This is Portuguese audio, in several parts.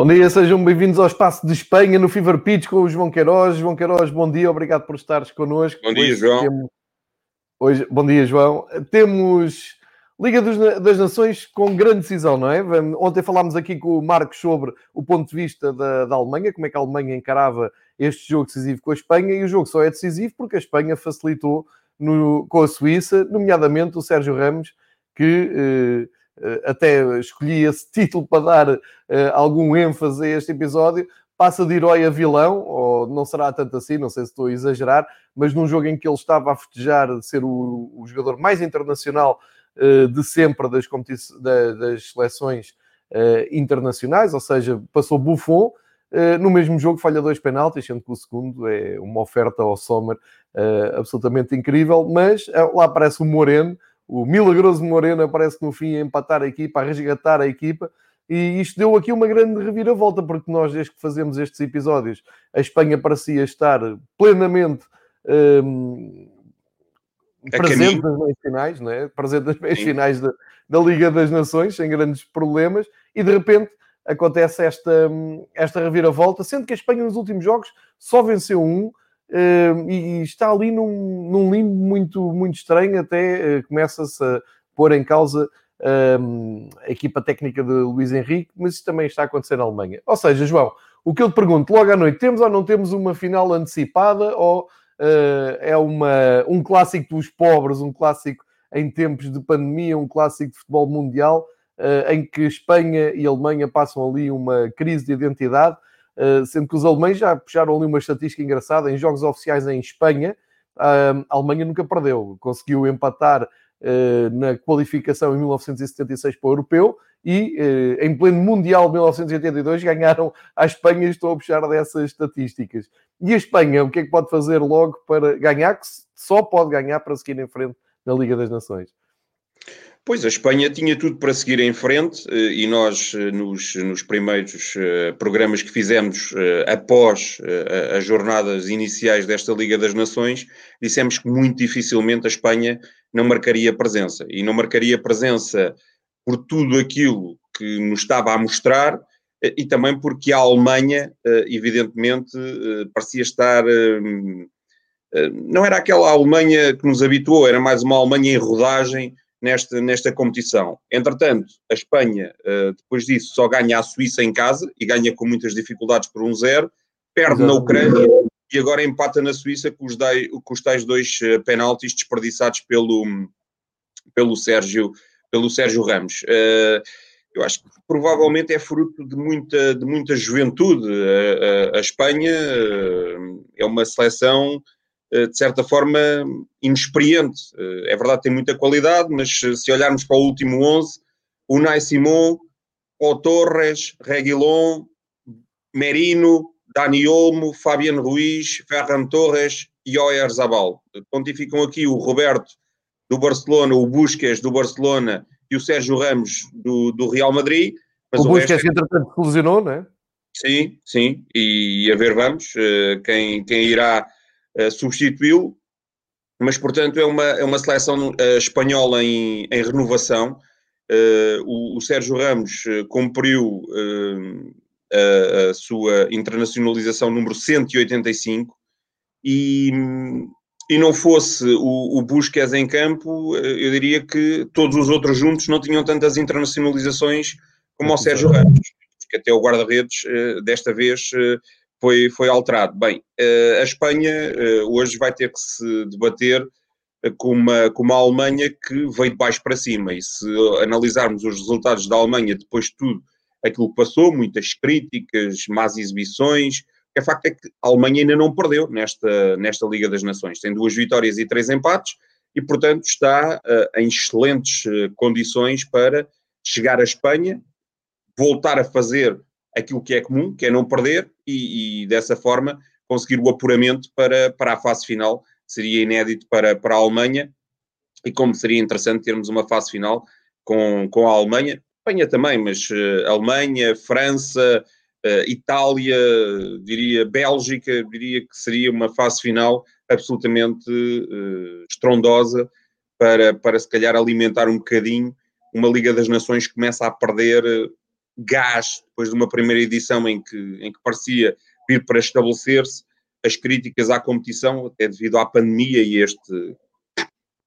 Bom dia, sejam bem-vindos ao Espaço de Espanha no Fever Pitch com o João Queiroz. João Queiroz, bom dia, obrigado por estares connosco. Bom dia, Hoje João. temos- Hoje, bom dia, João. Temos Liga dos das Nações com grande decisão, não é? Ontem falámos aqui com o Marcos sobre o ponto de vista da, da Alemanha, como é que a Alemanha encarava este jogo decisivo com a Espanha, e o jogo só é decisivo porque a Espanha facilitou no- com a Suíça, nomeadamente o Sérgio Ramos, que eh, até escolhi esse título para dar eh, algum ênfase a este episódio, passa de herói a vilão, ou não será tanto assim, não sei se estou a exagerar, mas num jogo em que ele estava a festejar de ser o, o jogador mais internacional eh, de sempre das, da- das seleções eh, internacionais, ou seja, passou Buffon, eh, no mesmo jogo falha dois penaltis, sendo que o segundo é uma oferta ao Sommer eh, absolutamente incrível, mas eh, lá aparece o Moreno, o milagroso Moreno aparece no fim a empatar a equipa, a resgatar a equipa, e isto deu aqui uma grande reviravolta, porque nós, desde que fazemos estes episódios, a Espanha parecia estar plenamente A presente caminho. nas meias finais, não é? presente nas meias finais da, da Liga das Nações, sem grandes problemas, e de repente acontece esta, hum, esta reviravolta, sendo que a Espanha nos últimos jogos só venceu um, e está ali num, num limbo muito, muito estranho, até eh, começa-se a pôr em causa a equipa técnica de Luís Henrique, mas isso também está a acontecer na Alemanha. Ou seja, João, o que eu te pergunto, logo à noite, temos ou não temos uma final antecipada, ou eh, é uma, um clássico dos pobres, um clássico em tempos de pandemia, um clássico de futebol mundial, eh, em que Espanha e Alemanha passam ali uma crise de identidade, sendo que os alemães já puxaram ali uma estatística engraçada, em jogos oficiais em Espanha, ah, a Alemanha nunca perdeu, conseguiu empatar eh, na qualificação em 1976 para o Europeu e eh, em pleno Mundial de 1982 ganharam a Espanha estou a puxar dessas estatísticas. E a Espanha, o que é que pode fazer logo para ganhar? Que só pode ganhar para seguir em frente na Liga das Nações. Pois, a Espanha tinha tudo para seguir em frente eh, e nós, eh, nos, nos primeiros eh, programas que fizemos após as jornadas iniciais desta Liga das Nações, dissemos que muito dificilmente a Espanha não marcaria presença. E não marcaria presença por tudo aquilo que nos estava a mostrar e também porque a Alemanha, evidentemente, parecia estar. Não era aquela Alemanha que nos habituou, era mais uma Alemanha em rodagem nesta, nesta competição. Entretanto, a Espanha, eh, depois disso, só ganha a Suíça em casa e ganha com muitas dificuldades por 1-0, perde na Exatamente. Ucrânia e agora empata na Suíça com os, dai- com os tais dois eh, penaltis desperdiçados pelo, pelo, Sérgio, pelo Sérgio Ramos. Eh, eu acho que provavelmente é fruto de muita, de muita juventude. A, a- a Espanha é uma seleção de certa forma, inexperiente. Eh, É verdade tem muita qualidade, mas eh, se olharmos para o último 11, Unai Simon, Pó Torres, Reguilon, Merino, Dani Olmo, Fabian Ruiz, Ferran Torres e Oyarzabal. Pontificam aqui o Roberto do Barcelona, o Busquets do Barcelona e o Sérgio Ramos do, do Real Madrid. Mas o o resto Busquets, que entretanto, se lesionou, não é? Sim, sim, e a ver vamos eh, quem, quem irá eh, substituí-lo, mas portanto é uma, é uma seleção eh, espanhola em, em renovação. Eh, o, o Sérgio Ramos cumpriu a, a sua internacionalização número 185 e, e não fosse o, o Busquets em campo, eu diria que todos os outros juntos não tinham tantas internacionalizações como o Sérgio Ramos que até o guarda-redes desta vez foi, foi alterado. Bem, eh, a Espanha eh, hoje vai ter que se debater com uma, com uma Alemanha que veio de baixo para cima. E se analisarmos os resultados da Alemanha depois de tudo aquilo que passou, muitas críticas, más exibições, o facto é que a Alemanha ainda não perdeu nesta, nesta Liga das Nações. Tem duas vitórias e três empates e, portanto, está uh, em excelentes condições para chegar à Espanha, voltar a fazer aquilo que é comum, que é não perder, e, e dessa forma conseguir o apuramento para, para a fase final. Seria inédito para, para a Alemanha, e como seria interessante termos uma fase final com, com a Alemanha, Espanha também, mas uh, Alemanha, França, uh, Itália, diria Bélgica, diria que seria uma fase final absolutamente uh, estrondosa para, para se calhar alimentar um bocadinho uma Liga das Nações que começa a perder gás depois de uma primeira edição em que, em que parecia vir para estabelecer-se as críticas à competição, até devido à pandemia e este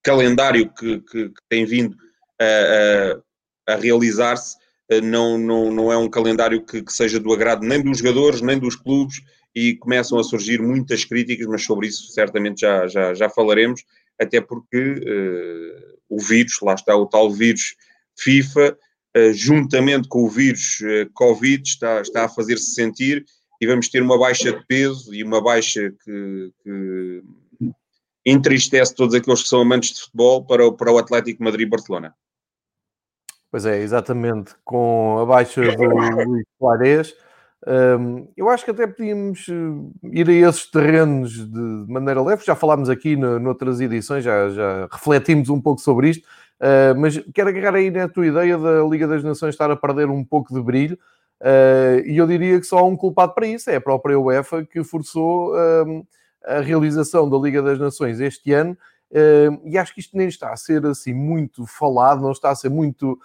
calendário que, que, que tem vindo a, a, a realizar-se, eh, não, não, não é um calendário que, que, seja do agrado nem dos jogadores, nem dos clubes, e começam a surgir muitas críticas, mas sobre isso certamente já, já, já falaremos, até porque uh, o vírus, lá está o tal vírus FIFA, juntamente com o vírus uh, Covid, está, está a fazer-se sentir e vamos ter uma baixa de peso e uma baixa que, que entristece todos aqueles que são amantes de futebol para o, para o Atlético Madrid-Barcelona. Pois é, exatamente. Com a baixa do Luís Soares, um, eu acho que até podíamos eh, ir a esses terrenos de maneira leve. Já falámos aqui no, noutras edições, já, já refletimos um pouco sobre isto, uh, mas quero agarrar aí na tua ideia da Liga das Nações estar a perder um pouco de brilho. Uh, e eu diria que só há um culpado para isso, é a própria UEFA que forçou um, a realização da Liga das Nações este ano. Uh, e acho que isto nem está a ser assim muito falado, não está a ser muito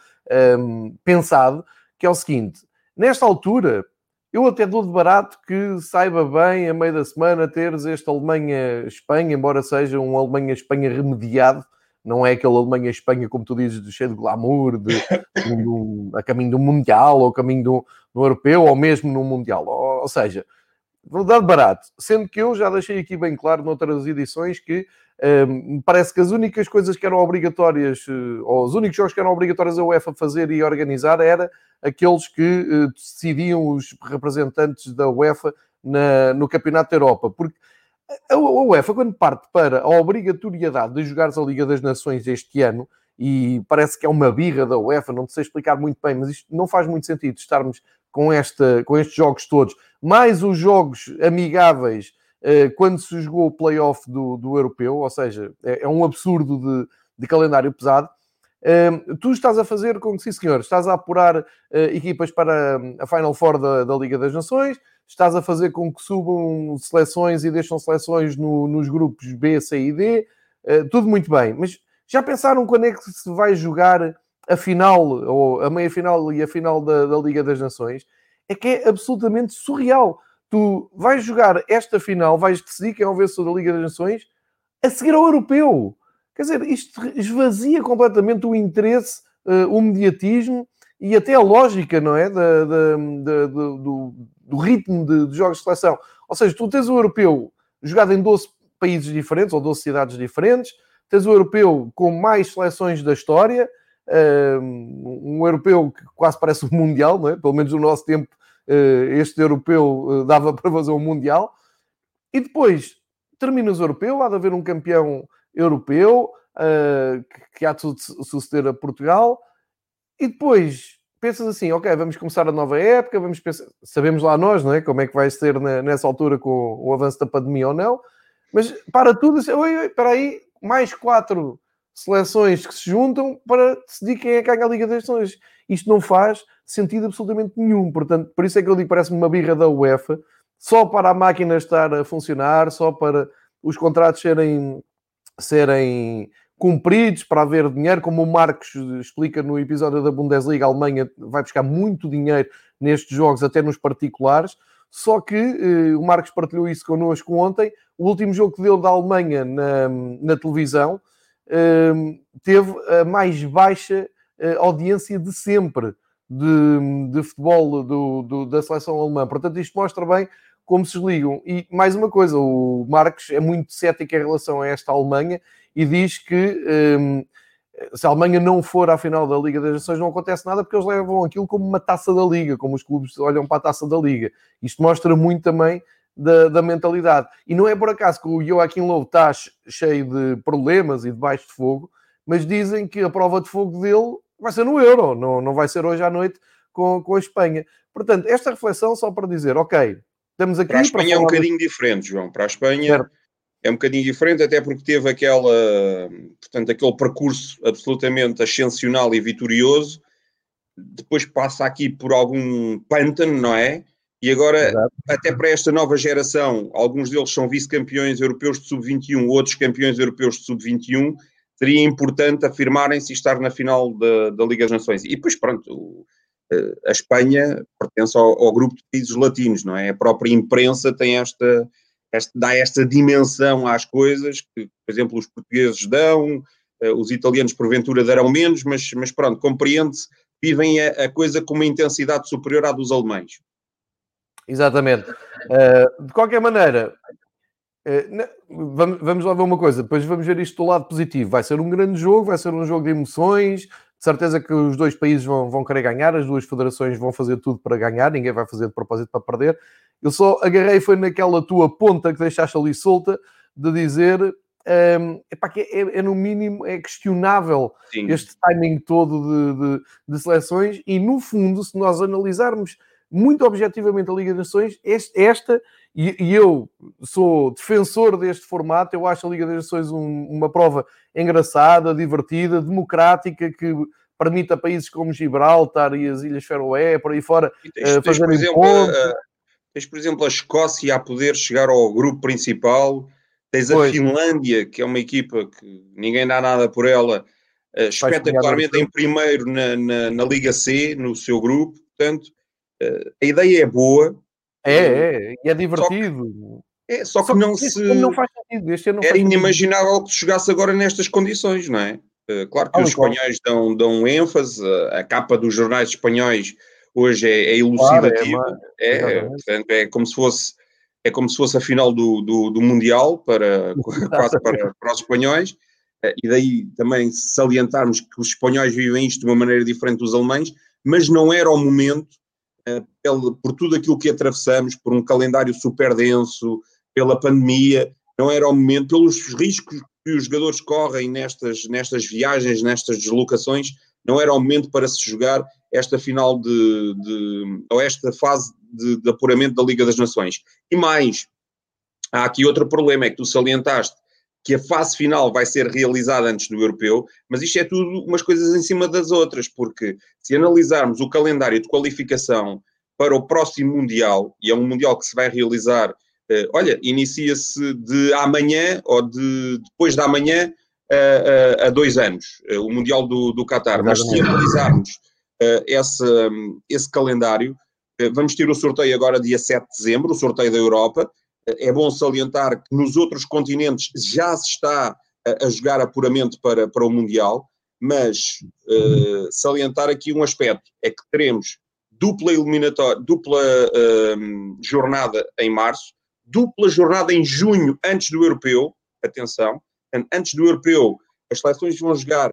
pensado, que é o seguinte: nesta altura, eu até dou de barato que saiba bem, a meio da semana, teres este Alemanha-Espanha, embora seja um Alemanha-Espanha remediado, não é aquele Alemanha-Espanha, como tu dizes, de cheio de glamour, de, de, de, a caminho do Mundial, ou caminho do, do Europeu, ou mesmo no Mundial. Ou, ou seja, vou dar de barato. Sendo que eu já deixei aqui bem claro noutras edições que me parece que as únicas coisas que eram obrigatórias, eh, ou os únicos jogos que eram obrigatórios a UEFA fazer e organizar, era aqueles que uh, decidiam os representantes da UEFA na, no Campeonato da Europa. Porque a, UEFA, quando parte para a obrigatoriedade de jogar a Liga das Nações este ano, e parece que é uma birra da UEFA, não sei explicar muito bem, mas isto não faz muito sentido estarmos com, esta, com estes jogos todos, mais os jogos amigáveis eh, quando se jogou o playoff do, do europeu, ou seja, é, é um absurdo de, de calendário pesado. Uh, tu estás a fazer com que, sim senhor, estás a apurar uh, equipas para a Final Four da, da, Liga das Nações, estás a fazer com que subam seleções e deixam seleções no, nos grupos B, C e D, uh, tudo muito bem, mas já pensaram quando é que se vai jogar a final, ou a meia final e a final da, da Liga das Nações? É que é absolutamente surreal tu vais jogar esta final, vais decidir quem é o vencedor da Liga das Nações a seguir ao europeu. Quer dizer, isto esvazia completamente o interesse, uh, o mediatismo e até a lógica, não é? Da, da, da, do, do, ritmo de, de, jogos de seleção. Ou seja, tu tens o europeu jogado em 12 países diferentes ou 12 cidades diferentes, tens o europeu com mais seleções da história, uh, um europeu que quase parece um mundial, não é? Pelo menos no nosso tempo eh, este europeu eh, dava para fazer um Mundial. E depois terminas o europeu, há de haver um campeão europeu uh, que, há de suceder a Portugal. E depois pensas assim, ok, vamos começar a nova época, vamos pensar, sabemos lá nós, não é? Como é que vai ser nessa altura com o avanço da pandemia ou não. Mas para tudo, assim, oi, oi, espera aí, mais quatro seleções que se juntam para decidir quem é que ganha a Liga das Nações. Isto não faz sentido absolutamente nenhum. Portanto, por isso é que eu digo parece-me uma birra da UEFA, só para a máquina estar a funcionar, só para os contratos serem, serem cumpridos, para haver dinheiro, como o Marcos explica no episódio da Bundesliga, a Alemanha vai buscar muito dinheiro nestes jogos, até nos particulares. Só que eh, o Marcos partilhou isso connosco ontem. O último jogo que deu da Alemanha na, na televisão eh, teve a mais baixa eh, audiência de sempre de, de futebol do, do, da seleção alemã. Portanto, isto mostra bem como se ligam. E mais uma coisa, o Marcos é muito cético em relação a esta Alemanha e diz que um, se a Alemanha não for à final da Liga das Nações, não acontece nada porque eles levam aquilo como uma taça da Liga, como os clubes olham para a taça da Liga. Isto mostra muito também da, da mentalidade. E não é por acaso que o Joaquim Lowe está cheio de problemas e debaixo de fogo, mas dizem que a prova de fogo dele vai ser no Euro, não, não vai ser hoje à noite com, com a Espanha. Portanto, esta reflexão só para dizer, ok, estamos aqui... Para a Espanha para é um bocadinho de... diferente, João. Para a Espanha... Certo é um bocadinho diferente, até porque teve aquela, portanto, aquele percurso absolutamente ascensional e vitorioso, depois passa aqui por algum pântano, não é? E agora, Exato. até para esta nova geração, alguns deles são vice-campeões europeus de sub-21, outros campeões europeus de sub-21, seria importante afirmarem-se e estar na final da, da Liga das Nações. E depois, pronto, eh, a Espanha pertence ao, ao grupo de países latinos, não é? A própria imprensa tem esta dá esta dimensão às coisas que, por exemplo, os portugueses dão, uh, os italianos porventura darão menos, mas, mas pronto, compreende-se, vivem a, a, coisa com uma intensidade superior à dos alemães. Exatamente. Uh, de qualquer maneira, uh, vamos, vamos lá ver uma coisa, depois vamos ver isto do lado positivo. Vai ser um grande jogo, vai ser um jogo de emoções, de certeza que os dois países vão, vão querer ganhar, as duas federações vão fazer tudo para ganhar, ninguém vai fazer de propósito para perder. Eu só agarrei foi naquela tua ponta que deixaste ali solta de dizer um, epá, que é, é, no mínimo é questionável Sim. este timing todo de, de, de, seleções e no fundo, se nós analisarmos muito objetivamente a Liga das Nações, esta, e, e, eu sou defensor deste formato, eu acho a Liga das Nações um, uma prova engraçada, divertida, democrática, que permite a países como Gibraltar e as Ilhas Feroé, por aí fora, uh, fazerem pontos. Tens, por exemplo, a Escócia a poder chegar ao grupo principal. Tens a pois. Finlândia, que é uma equipa que ninguém dá nada por ela, uh, espetacularmente em primeiro na, na, na, Liga C, no seu grupo. Portanto, uh, a ideia é boa. É, é, e é divertido. É, só que, só que não se. Não faz sentido. Este não Era faz inimaginável sentido. que se chegasse agora nestas condições, não é? Uh, claro que ah, os espanhóis dão, dão ênfase, a capa dos jornais espanhóis hoje é, é elucidativa, claro, é, é, portanto, é como se fosse é como se fosse a final do, do, do Mundial para, quase para, para os espanhóis, eh, e daí também salientarmos que os espanhóis vivem isto de uma maneira diferente dos alemães, mas não era o momento, eh, por tudo aquilo que atravessamos, por um calendário super denso, pela pandemia, não era o momento, pelos riscos que os jogadores correm nestas, nestas viagens, nestas deslocações, não era o momento para se jogar esta final de, de ou esta fase de, de, apuramento da Liga das Nações. E mais, há aqui outro problema, é que tu salientaste que a fase final vai ser realizada antes do europeu, mas isto é tudo umas coisas em cima das outras, porque se analisarmos o calendário de qualificação para o próximo Mundial, e é um Mundial que se vai realizar, uh, olha, inicia-se de amanhã ou de depois da amanhã uh, uh, a dois anos, o Mundial do, do Qatar. Mas se analisarmos uh, esse, um, esse calendário. Uh, vamos ter o sorteio agora dia 7 de dezembro, o sorteio da Europa. Uh, é bom salientar que nos outros continentes já se está a, jogar apuramento para, para o Mundial, mas salientar aqui um aspecto, é que teremos dupla eliminatória, dupla hum, jornada em março, dupla jornada em junho antes do europeu, atenção, antes do europeu as seleções vão jogar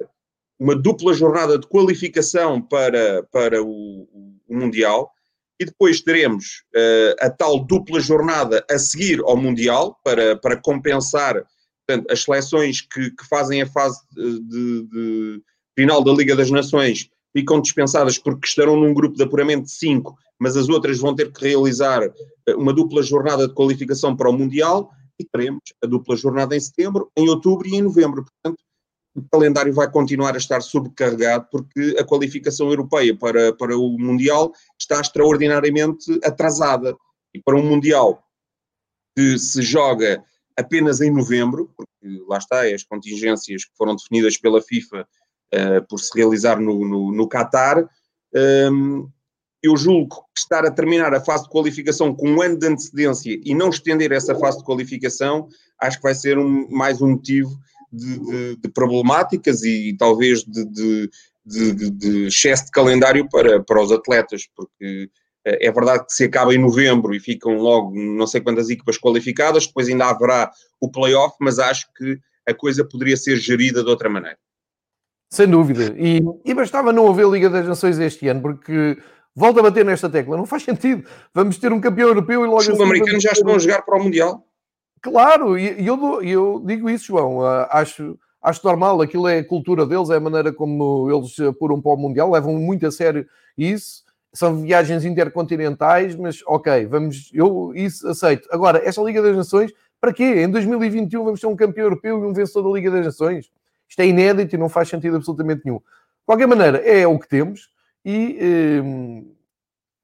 uma dupla jornada de qualificação para, para o, o Mundial e depois teremos uh, a tal dupla jornada a seguir ao Mundial para, para compensar portanto, as seleções que, que fazem a fase de, de, final da Liga das Nações ficam dispensadas porque estarão num grupo de apuramento de 5, mas as outras vão ter que realizar eh, uma dupla jornada de qualificação para o Mundial e teremos a dupla jornada em setembro, em outubro e em novembro. Portanto, o calendário vai continuar a estar sobrecarregado porque a qualificação europeia para, para o Mundial está extraordinariamente atrasada. E para um Mundial que se joga apenas em novembro, porque lá está, as contingências que foram definidas pela FIFA uh, por se realizar no, no, no Qatar, um, ehm, eu julgo que estar a terminar a fase de qualificação com um ano de antecedência e não estender essa fase de qualificação, acho que vai ser um, mais um motivo de, de, de problemáticas e talvez de, de, excesso de calendário para, para os atletas, porque eh, é verdade que se acaba em novembro e ficam logo não sei quantas equipas qualificadas, depois ainda haverá o playoff, mas acho que a coisa poderia ser gerida de outra maneira. Sem dúvida. E, e bastava não haver Liga das Nações este ano, porque volta a bater nesta tecla. Não faz sentido. Vamos ter um campeão europeu e logo Os sul-americanos já estão a jogar para o Mundial. Claro, e eu, eu, digo isso, João. Uh, acho, acho normal, aquilo é a cultura deles, é a maneira como eles apuram para o Mundial, levam muito a sério isso. São viagens intercontinentais, mas ok, vamos, eu isso aceito. Agora, esta Liga das Nações, para quê? Em 2021 vamos ter um campeão europeu e um vencedor da Liga das Nações. Isto é inédito e não faz sentido absolutamente nenhum. De qualquer maneira, é o que temos e hum,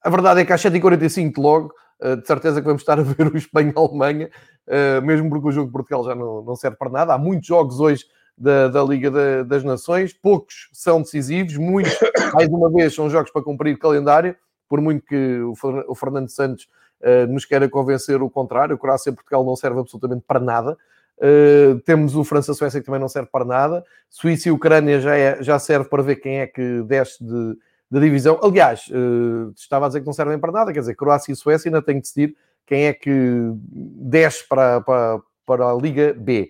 a verdade é que às 7h45 logo, de certeza que vamos estar a ver o Espanha-Alemanha, uh, mesmo porque o jogo de Portugal já não, serve para nada. Há muitos jogos hoje da, da Liga da, das Nações, poucos são decisivos, muitos, mais uma vez, são jogos para cumprir calendário, por muito que o, Fernando Santos uh, nos queira convencer o contrário, o Croácia e Portugal não serve absolutamente para nada. Uh, temos o França-Suécia que também não serve para nada. Suíça e Ucrânia já, é, já serve para ver quem é que desce de, de divisão. Aliás, uh, estava a dizer que não servem para nada, quer dizer, Croácia e Suécia ainda têm que decidir quem é que desce para, para, para a Liga B.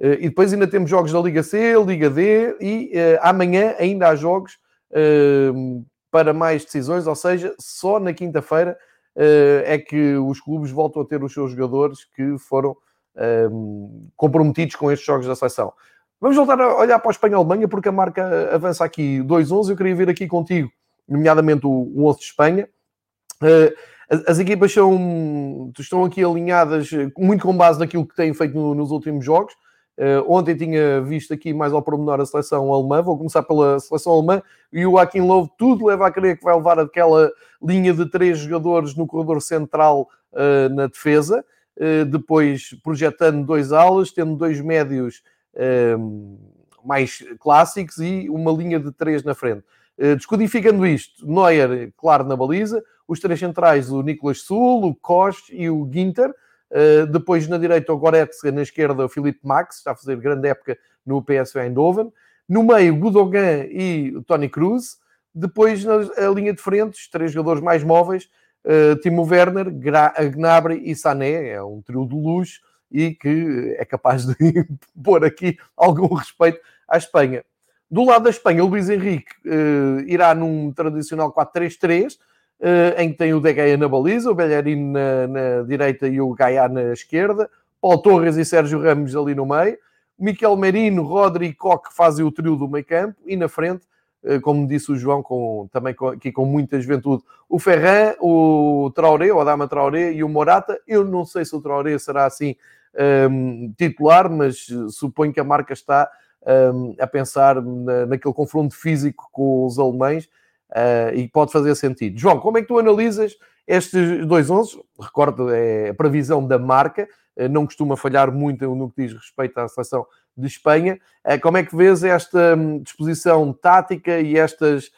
Uh, e depois ainda temos jogos da Liga C, Liga D e amanhã ainda há jogos para mais decisões, ou seja, só na quinta-feira é que os clubes voltam a ter os seus jogadores que foram comprometidos com estes jogos da seleção. Vamos voltar a olhar para a Espanha-Alemanha, porque a marca avança aqui 2-11. Eu queria ver aqui contigo, nomeadamente o, o 11 de Espanha. Uh, as, as, equipas são, estão aqui alinhadas muito com base naquilo que têm feito no, nos últimos jogos. Uh, ontem tinha visto aqui mais ao pormenor a seleção alemã. Vou começar pela seleção alemã. E o Joaquim Love tudo leva a crer que vai levar aquela linha de três jogadores no corredor central uh, na defesa. Eh, depois projetando dois alas, tendo dois médios mais clássicos e uma linha de três na frente. Eh, descodificando isto, Neuer, claro, na baliza, os três centrais, o Nicolas Sul, o Koch e o Ginter. Uh, depois na direita o Goretzka, na esquerda o Felipe Max, está a fazer grande época no PSV Eindhoven. No meio, Gudogan e o Tony Cruz. Depois na linha de frente, os três jogadores mais móveis, uh, Timo Werner, Gra Gnabry e Sané, é um trio de luz e que é capaz de pôr aqui algum respeito à Espanha. Do lado da Espanha, o Luís Henrique uh, irá num tradicional 4-3-3, uh, eh, em que tem o De Gea na baliza, o Bellerin na, na, direita e o Gaia na esquerda, Paulo Torres e Sérgio Ramos ali no meio, Miquel Merino, Rodri e Coque fazem o trio do meio campo, e na frente eh, como disse o João, com, também com, aqui com muita juventude. O Ferran, o Traoré, o Adama Traoré e o Morata. Eu não sei se o Traoré será assim um, ehm, titular, mas suponho que a marca está um, a pensar na, naquele confronto físico com os alemães uh, e pode fazer sentido. João, como é que tu analisas estes dois 11? Recordo, é a previsão da marca, uh, não costuma falhar muito no que diz respeito à seleção de Espanha. Eh, como é que vês esta hum, disposição tática e estas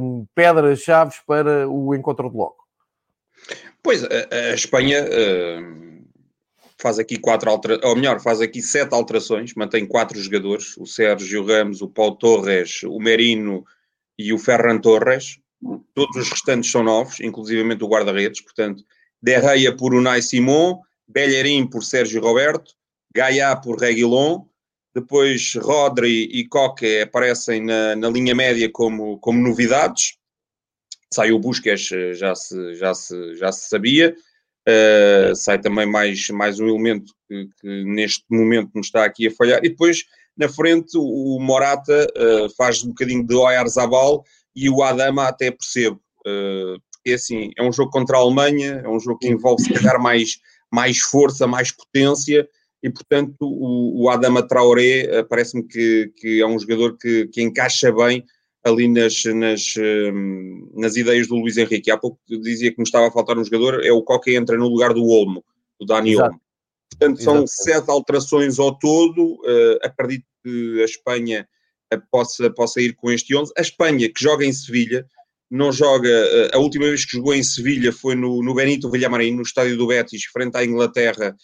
um, pedras-chave para o encontro de logo? Pois, a, a Espanha uh, faz aqui quatro alterações, ou melhor, faz aqui sete alterações, mantém quatro jogadores, o Sérgio Ramos, o Paulo Torres, o Merino e o Ferran Torres. Todos os restantes são novos, inclusivamente o guarda-redes, portanto, Derreia por Unai Simon, Bellerin por Sérgio Roberto, Gaia por Reguilon, depois Rodri e Coque aparecem na, na linha média como, como novidades. Sai o Busquets, já se, já se, já se sabia. Uh, sai também mais, mais um elemento que, que, neste momento nos está aqui a falhar. E depois, na frente, o Morata uh, faz um bocadinho de Oyarzabal e o Adama até percebo. Uh, porque assim, é um jogo contra a Alemanha, é um jogo que envolve se calhar mais, mais força, mais potência e portanto o, o Adama Traoré parece-me que, que é um jogador que, que encaixa bem ali nas, nas, um, nas ideias do Luís Henrique. Há pouco dizia que me estava a faltar um jogador, é o Coque entra no lugar do Olmo, do Dani Olmo. Portanto, são Exato. sete alterações ao todo. Uh, acredito que a Espanha uh, possa, possa ir com este 11. A Espanha, que joga em Sevilha, não joga. Uh, a última vez que jogou em Sevilha foi no, no Benito Villamarín, no estádio do Betis, frente à Inglaterra,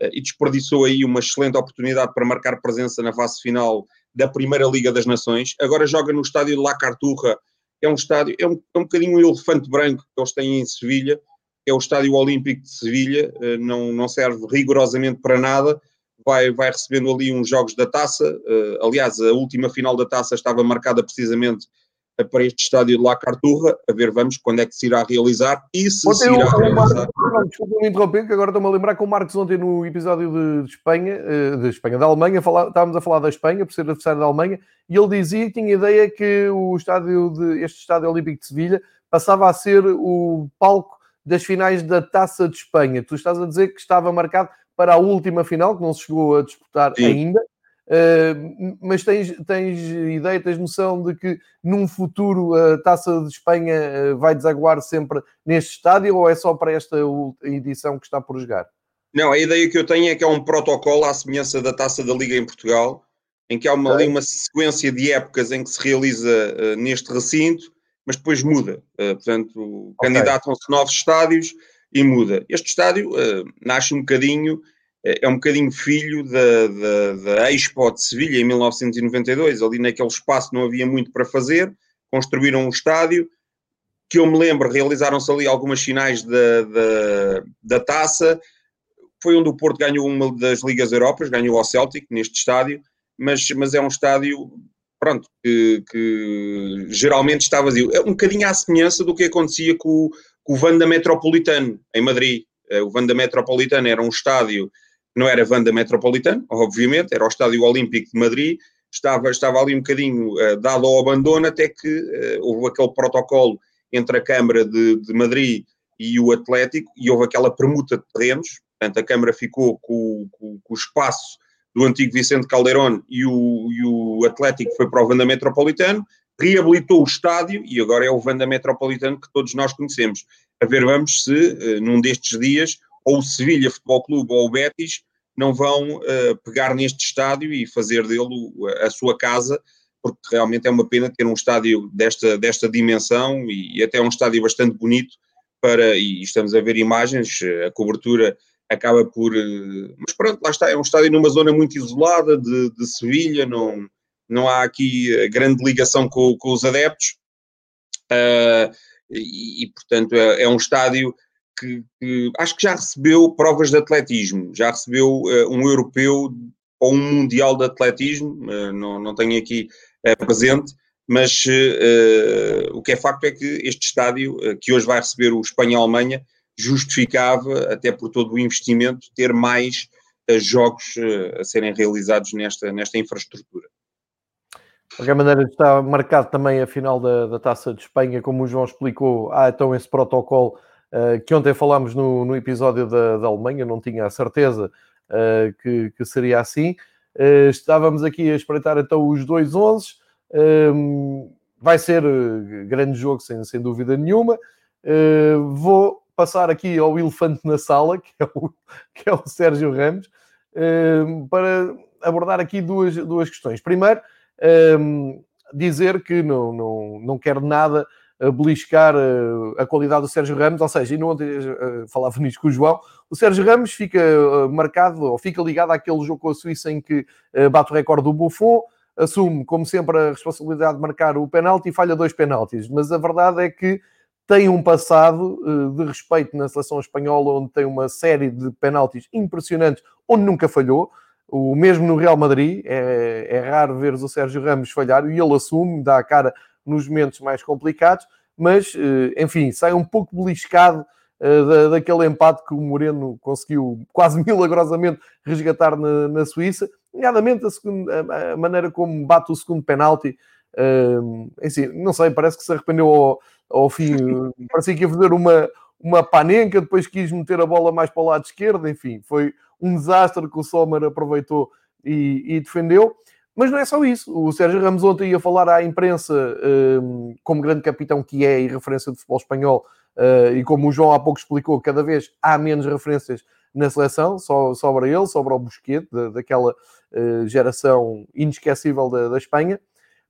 eh, e desperdiçou aí uma excelente oportunidade para marcar presença na fase final da Primeira Liga das Nações. Agora joga no estádio de La Carturra, é um estádio, é um, é um bocadinho um elefante branco que eles têm em Sevilha, é o Estádio Olímpico de Sevilha, eh, não, não serve rigorosamente para nada, vai, vai recebendo ali uns jogos da taça. Uh, aliás, a última final da taça estava marcada precisamente para este estádio de La Carturra, a ver, vamos, quando é que se irá realizar e se ontem se irá realizar. desculpa me interromper, que agora estou-me a lembrar que o Marcos ontem no episódio de, de Espanha, eh, de Espanha, da Alemanha, fala, estávamos a falar da Espanha, por ser adversário da Alemanha, e ele dizia que tinha ideia que o estádio de, este estádio Olímpico de Sevilha passava a ser o palco das finais da Taça de Espanha. Tu estás a dizer que estava marcado para a última final, que não se chegou a disputar Sim. ainda, Uh, mas tens, tens ideia, tens noção de que num futuro a Taça de Espanha eh, vai desaguar sempre neste estádio ou é só para esta edição que está por jogar? Não, a ideia que eu tenho é que é um protocolo à semelhança da Taça da Liga em Portugal, em que há uma, ali uma sequência de épocas em que se realiza uh, neste recinto, mas depois muda. Uh, portanto, okay. candidatam-se novos estádios e muda. Este estádio nasce um bocadinho é, é um bocadinho filho da, da, da Expo de Sevilha em 1992. Ali naquele espaço não havia muito para fazer, construíram um estádio. Que eu me lembro, realizaram-se ali algumas finais da, da, da taça. Foi onde o Porto ganhou uma das Ligas Europas, ganhou ao Celtic neste estádio, mas, mas é um estádio pronto, que, que, geralmente está vazio. É um bocadinho à semelhança do que acontecia com, com o Vanda Metropolitano, em Madrid. Eh, o Vanda Metropolitano era um estádio não era Vanda Metropolitano, obviamente, era o Estádio Olímpico de Madrid, estava, estava ali um bocadinho uh, dado ao abandono até que uh, houve aquele protocolo entre a Câmara de, de, Madrid e o Atlético e houve aquela permuta de terrenos, portanto a Câmara ficou com, com, com o espaço do antigo Vicente Calderón e o, e o Atlético foi para o Vanda Metropolitano, reabilitou o estádio e agora é o Vanda Metropolitano que todos nós conhecemos. A ver, vamos se uh, num destes dias ou o Sevilha Futebol Clube ou o Betis não vão uh, pegar neste estádio e fazer dele a sua casa, porque realmente é uma pena ter um estádio desta, desta dimensão e, e até um estádio bastante bonito para, e estamos a ver imagens, a cobertura acaba por. Eh, mas pronto, lá está, é um estádio numa zona muito isolada de, de Sevilha, não, não há aqui grande ligação com, com os adeptos, uh, e, e, portanto é, é, um estádio que, que, acho que já recebeu provas de atletismo, já recebeu uh, um europeu ou um mundial de atletismo, uh, não, não tenho aqui uh, presente, mas o que é facto é que este estádio, que hoje vai receber o Espanha-Alemanha, justificava, até por todo o investimento, ter mais jogos a serem realizados nesta, nesta infraestrutura. De qualquer maneira, está marcado também a final da, da Taça de Espanha, como o João explicou, há então esse protocolo que ontem falámos no, no episódio da, da, Alemanha, não tinha a certeza uh, que, que, seria assim. Uh, estávamos aqui a espreitar então os dois 11. Ehm, vai ser grande jogo, sem, sem dúvida nenhuma. vou passar aqui ao elefante na sala, que é o, que é o Sérgio Ramos, ehm, para abordar aqui duas, duas questões. Primeiro, ehm, dizer que não, não, não quero nada beliscar eh, a qualidade do Sérgio Ramos, ou seja, e não eh, falava nisso com o João, o Sérgio Ramos fica eh, marcado ou fica ligado àquele jogo com a Suíça em que bate o recorde do Buffon, assume, como sempre, a responsabilidade de marcar o penalti e falha dois penaltis. Mas a verdade é que tem um passado de respeito na seleção espanhola, onde tem uma série de penaltis impressionantes, onde nunca falhou. O mesmo no Real Madrid, é, é raro ver o Sérgio Ramos falhar e ele assume, dá a cara nos momentos mais complicados, mas, eh, enfim, sai um pouco beliscado uh, daquele empate que o Moreno conseguiu quase milagrosamente resgatar na, na Suíça, nomeadamente a, segunda, a, maneira como bate o segundo penalti. Uh, enfim, não sei, parece que se arrependeu ao, ao fim, parecia que ia fazer uma, uma panenca, depois quis meter a bola mais para o lado esquerdo, enfim, foi um desastre que o Sommer aproveitou e, e defendeu. Mas não é só isso. O Sérgio Ramos ontem ia falar à imprensa, um, como grande capitão que é e referência de futebol espanhol, uh, e como o João há pouco explicou, cada vez há menos referências na seleção, só sobra ele, sobra o Busquete, da, daquela uh, geração inesquecível da, Espanha,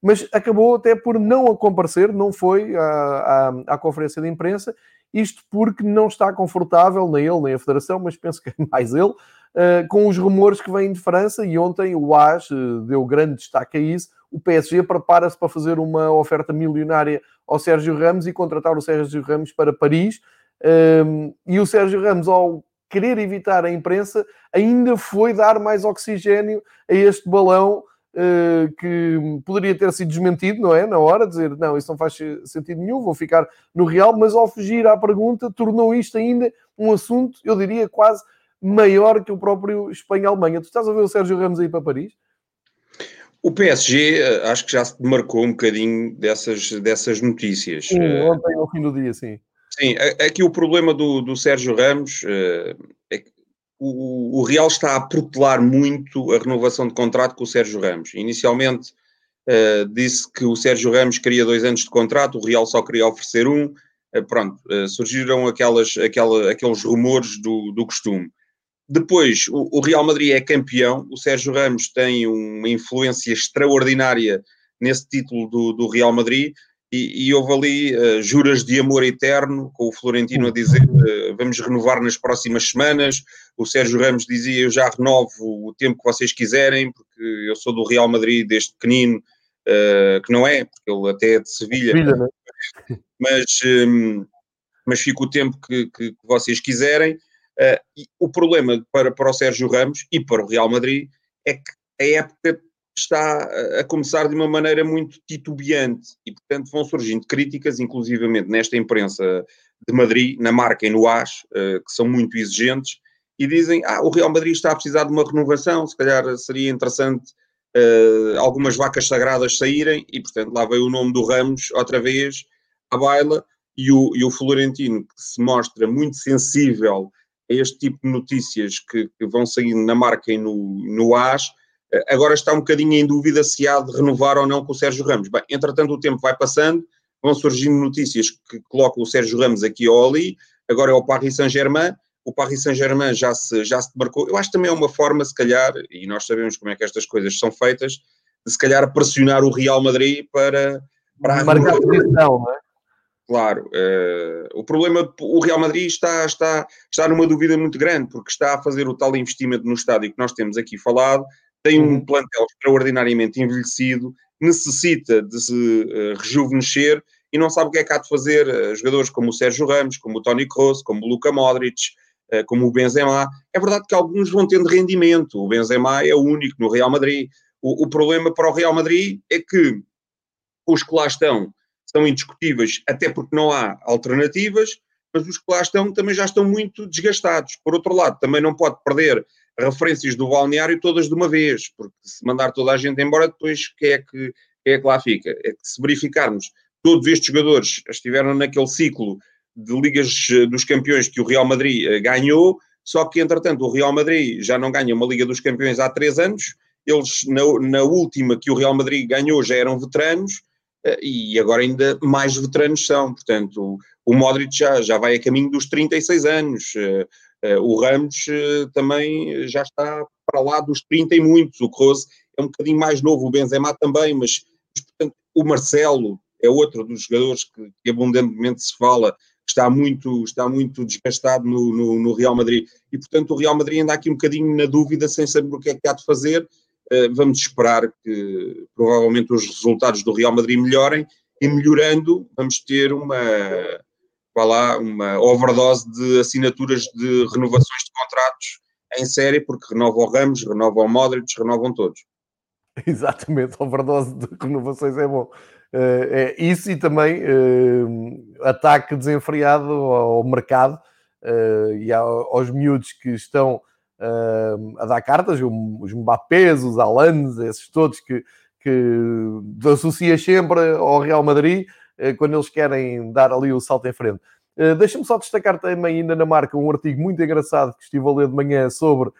mas acabou até por não comparecer, não foi à, à, à, conferência de imprensa, isto porque não está confortável, nem ele, nem a Federação, mas penso que é mais ele, com os rumores que vêm de França, e ontem o AS uh, deu grande destaque a isso. O PSG prepara-se para fazer uma oferta milionária ao Sérgio Ramos e contratar o Sérgio Ramos para Paris. Ehm, e o Sérgio Ramos, ao querer evitar a imprensa, ainda foi dar mais oxigênio a este balão uh, que poderia ter sido desmentido, não é? Na hora, dizer não, isso não faz sentido nenhum, vou ficar no Real, mas ao fugir à pergunta, tornou isto ainda um assunto, eu diria, quase maior que o próprio Espanha-Alemanha. Tu estás a ver o Sérgio Ramos aí para Paris? O PSG eh, acho que já se demarcou um bocadinho dessas, dessas notícias. Sim, ontem ao fim do dia, sim. Sim, aqui o problema do, do Sérgio Ramos uh, é que o, o, Real está a protelar muito a renovação de contrato com o Sérgio Ramos. Inicialmente uh, disse que o Sérgio Ramos queria dois anos de contrato, o Real só queria oferecer um. Pronto, surgiram aquelas, aquela, aqueles rumores do, do costume. Depois, o, o Real Madrid é campeão, o Sérgio Ramos tem uma influência extraordinária nesse título do, do Real Madrid e, e houve ali uh, juras de amor eterno, com o Florentino a dizer uh, vamos renovar nas próximas semanas. O Sérgio Ramos dizia eu já renovo o tempo que vocês quiserem, porque eu sou do Real Madrid desde pequenino, uh, que não é, porque ele até é de Sevilha, Sevilha é? mas, um, mas fica o tempo que, que, que vocês quiserem. O problema para, para o Sérgio Ramos e para o Real Madrid é que a época está a começar de uma maneira muito titubeante e, portanto, vão surgindo críticas, inclusivamente nesta imprensa de Madrid, na marca e no AS, eh, que são muito exigentes, e dizem, ah, o Real Madrid está a precisar de uma renovação, se calhar seria interessante uh, algumas vacas sagradas saírem, e, portanto, lá veio o nome do Ramos outra vez à baila, e o, e o Florentino, que se mostra muito sensível este tipo de notícias que, que vão saindo na marca e no, no AS, Agora está um bocadinho em dúvida se há de renovar ou não com o Sérgio Ramos. Bem, entretanto, o tempo vai passando, vão surgindo notícias que colocam o Sérgio Ramos aqui ou ali. Agora é o Paris Saint-Germain. O Paris Saint-Germain já se, já se demarcou. Eu acho que também é uma forma, se calhar, e nós sabemos como é que estas coisas são feitas, de se calhar pressionar o Real Madrid para. para Marcar a posição, não é? Claro, uh, o problema, o Real Madrid está, está, está numa dúvida muito grande, porque está a fazer o tal investimento no estádio que nós temos aqui falado, tem um uhum. plantel extraordinariamente envelhecido, necessita de se uh, rejuvenescer e não sabe o que é que há de fazer. Uh, jogadores como o Sérgio Ramos, como o Tony Kroos, como o Luka Modric, como o Benzema. É verdade que alguns vão tendo rendimento. O Benzema é o único no Real Madrid. O, o problema para o Real Madrid é que os que lá estão são indiscutíveis, até porque não há alternativas, mas os que lá estão também já estão muito desgastados. Por outro lado, também não pode perder referências do balneário todas de uma vez, porque se mandar toda a gente embora, depois quem é que, quem é que lá fica? É que se verificarmos todos estes jogadores estiveram naquele ciclo de Ligas eh, dos Campeões que o Real Madrid eh, ganhou, só que entretanto o Real Madrid já não ganha uma Liga dos Campeões há três anos, eles na, na última que o Real Madrid ganhou já eram veteranos, e agora ainda mais veteranos são, portanto o Modric já, já vai a caminho dos 36 anos, eh, o Ramos eh, também já está para lá dos 30 e muitos. O Kroos é um bocadinho mais novo, o Benzema também, mas, portanto, o Marcelo é outro dos jogadores que, que, abundantemente se fala, está muito, está muito desgastado no, no, no, Real Madrid. E, portanto, o Real Madrid anda aqui um bocadinho na dúvida, sem saber o que é que há de fazer. Uh, vamos esperar que provavelmente os resultados do Real Madrid melhorem e melhorando, vamos ter uma vá lá, uma overdose de assinaturas de renovações de contratos em série, porque renova o Ramos, renova o Modric, renovam todos. Exatamente, overdose de renovações é bom. Uh, é isso e também uh, ataque desenfreado ao mercado uh, e aos miúdos que estão a dar cartas, os Mbappés, os Alanes, esses todos que, que sempre ao Real Madrid eh, quando eles querem dar ali o salto em frente. Eh, deixa-me só destacar também ainda na marca um artigo muito engraçado que estive a ler de manhã sobre